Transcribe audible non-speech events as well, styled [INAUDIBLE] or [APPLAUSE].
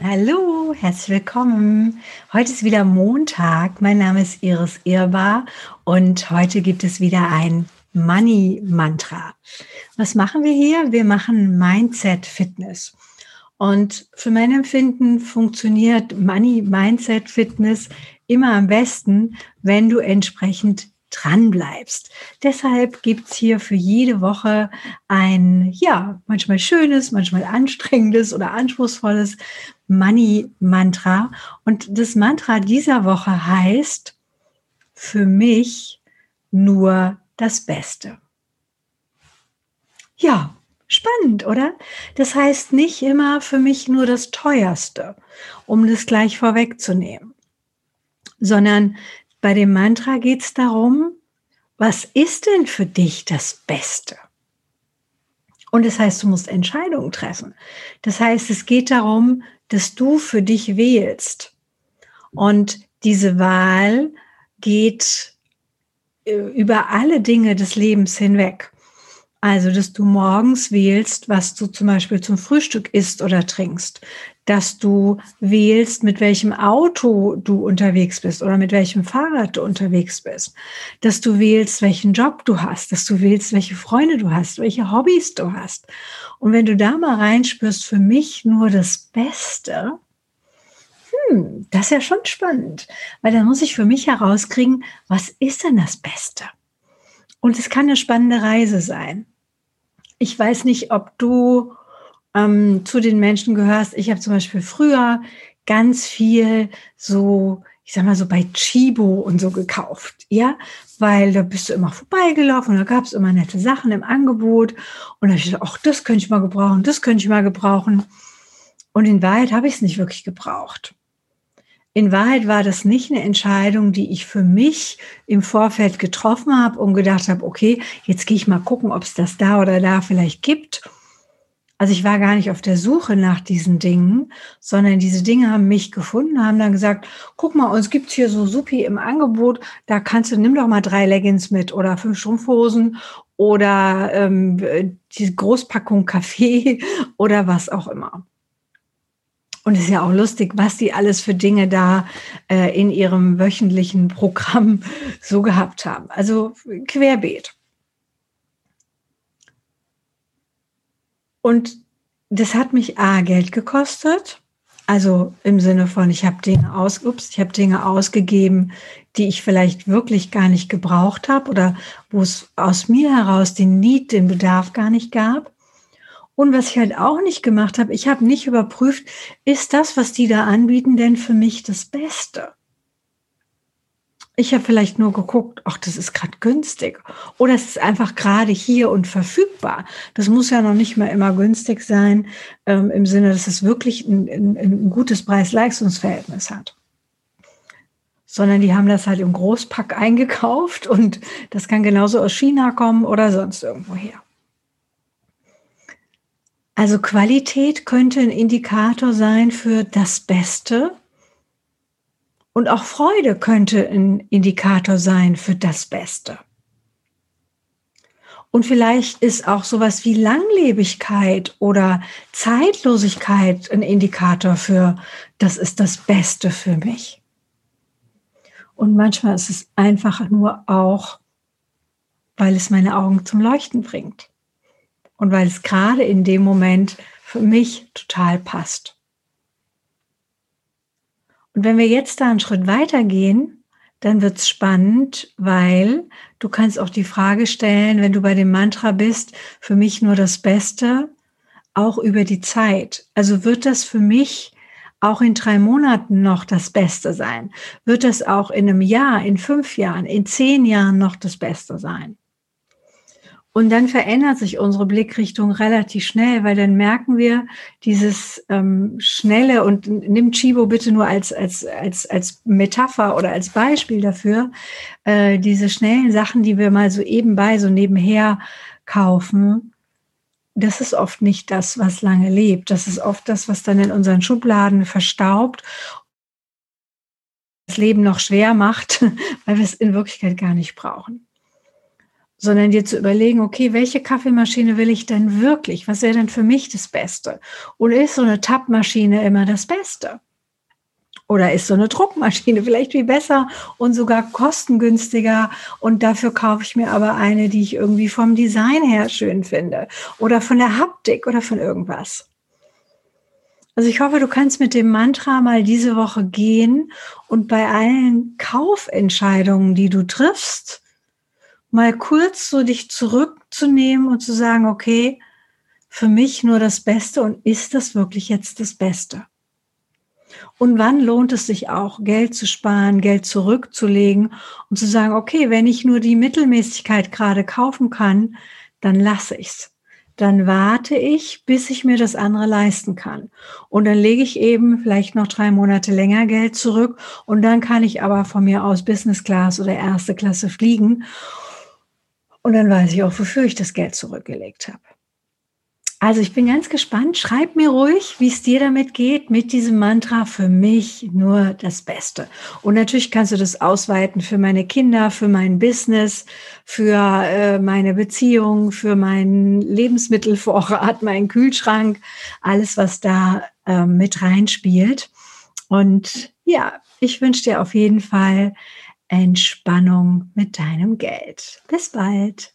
Hallo, herzlich willkommen. Heute ist wieder Montag. Mein Name ist Iris Irbar und heute gibt es wieder ein Money Mantra. Was machen wir hier? Wir machen Mindset Fitness. Und für mein Empfinden funktioniert Money Mindset Fitness immer am besten, wenn du entsprechend dran bleibst. Deshalb gibt's hier für jede Woche ein, ja, manchmal schönes, manchmal anstrengendes oder anspruchsvolles Money-Mantra. Und das Mantra dieser Woche heißt, für mich nur das Beste. Ja, spannend, oder? Das heißt nicht immer für mich nur das Teuerste, um das gleich vorwegzunehmen, sondern bei dem Mantra geht es darum, was ist denn für dich das Beste? Und das heißt, du musst Entscheidungen treffen. Das heißt, es geht darum, dass du für dich wählst. Und diese Wahl geht äh, über alle Dinge des Lebens hinweg. Also, dass du morgens wählst, was du zum Beispiel zum Frühstück isst oder trinkst, dass du wählst, mit welchem Auto du unterwegs bist oder mit welchem Fahrrad du unterwegs bist, dass du wählst, welchen Job du hast, dass du wählst, welche Freunde du hast, welche Hobbys du hast. Und wenn du da mal reinspürst, für mich nur das Beste, hm, das ist ja schon spannend, weil dann muss ich für mich herauskriegen, was ist denn das Beste? Und es kann eine spannende Reise sein. Ich weiß nicht, ob du ähm, zu den Menschen gehörst. Ich habe zum Beispiel früher ganz viel so, ich sag mal so bei Chibo und so gekauft, ja, weil da bist du immer vorbeigelaufen da gab es immer nette Sachen im Angebot und da habe ich gedacht, ach, das könnte ich mal gebrauchen, das könnte ich mal gebrauchen. Und in Wahrheit habe ich es nicht wirklich gebraucht. In Wahrheit war das nicht eine Entscheidung, die ich für mich im Vorfeld getroffen habe und gedacht habe, okay, jetzt gehe ich mal gucken, ob es das da oder da vielleicht gibt also ich war gar nicht auf der Suche nach diesen Dingen, sondern diese Dinge haben mich gefunden, haben dann gesagt, guck mal, uns gibt's hier so Supi im Angebot, da kannst du, nimm doch mal drei Leggings mit oder fünf Strumpfhosen oder ähm, die Großpackung Kaffee [LAUGHS] oder was auch immer. Und es ist ja auch lustig, was die alles für Dinge da äh, in ihrem wöchentlichen Programm [LAUGHS] so gehabt haben. Also querbeet. Und das hat mich A, Geld gekostet. Also im Sinne von, ich habe Dinge aus, ups, ich habe Dinge ausgegeben, die ich vielleicht wirklich gar nicht gebraucht habe oder wo es aus mir heraus den Need, den Bedarf gar nicht gab. Und was ich halt auch nicht gemacht habe, ich habe nicht überprüft, ist das, was die da anbieten, denn für mich das Beste? Ich habe vielleicht nur geguckt, ach, das ist gerade günstig. Oder es ist einfach gerade hier und verfügbar. Das muss ja noch nicht mal immer günstig sein, ähm, im Sinne, dass es wirklich ein, ein, ein gutes Preis-Leistungsverhältnis hat. Sondern die haben das halt im Großpack eingekauft und das kann genauso aus China kommen oder sonst irgendwo her. Also Qualität könnte ein Indikator sein für das Beste und auch Freude könnte ein Indikator sein für das Beste. Und vielleicht ist auch sowas wie Langlebigkeit oder Zeitlosigkeit ein Indikator für, das ist das Beste für mich. Und manchmal ist es einfach nur auch, weil es meine Augen zum Leuchten bringt. Und weil es gerade in dem Moment für mich total passt. Und wenn wir jetzt da einen Schritt weitergehen, dann wird's spannend, weil du kannst auch die Frage stellen, wenn du bei dem Mantra bist, für mich nur das Beste, auch über die Zeit. Also wird das für mich auch in drei Monaten noch das Beste sein? Wird das auch in einem Jahr, in fünf Jahren, in zehn Jahren noch das Beste sein? Und dann verändert sich unsere Blickrichtung relativ schnell, weil dann merken wir dieses ähm, schnelle und nimm Chibo bitte nur als, als, als, als Metapher oder als Beispiel dafür, äh, diese schnellen Sachen, die wir mal so ebenbei, so nebenher kaufen, das ist oft nicht das, was lange lebt. Das ist oft das, was dann in unseren Schubladen verstaubt das Leben noch schwer macht, [LAUGHS] weil wir es in Wirklichkeit gar nicht brauchen sondern dir zu überlegen, okay, welche Kaffeemaschine will ich denn wirklich? Was wäre denn für mich das Beste? Oder ist so eine Tappmaschine immer das Beste? Oder ist so eine Druckmaschine [LAUGHS] vielleicht viel besser und sogar kostengünstiger und dafür kaufe ich mir aber eine, die ich irgendwie vom Design her schön finde oder von der Haptik oder von irgendwas. Also ich hoffe, du kannst mit dem Mantra mal diese Woche gehen und bei allen Kaufentscheidungen, die du triffst, mal kurz so dich zurückzunehmen und zu sagen, okay, für mich nur das Beste und ist das wirklich jetzt das Beste? Und wann lohnt es sich auch, Geld zu sparen, Geld zurückzulegen und zu sagen, okay, wenn ich nur die Mittelmäßigkeit gerade kaufen kann, dann lasse ich's dann warte ich, bis ich mir das andere leisten kann. Und dann lege ich eben vielleicht noch drei Monate länger Geld zurück und dann kann ich aber von mir aus Business Class oder erste Klasse fliegen. Und dann weiß ich auch, wofür ich das Geld zurückgelegt habe. Also ich bin ganz gespannt. Schreib mir ruhig, wie es dir damit geht, mit diesem Mantra für mich nur das Beste. Und natürlich kannst du das ausweiten für meine Kinder, für mein Business, für äh, meine Beziehung, für meinen Lebensmittelvorrat, [LAUGHS] meinen Kühlschrank, alles, was da äh, mit reinspielt. Und ja, ich wünsche dir auf jeden Fall Entspannung mit deinem Geld. Bis bald.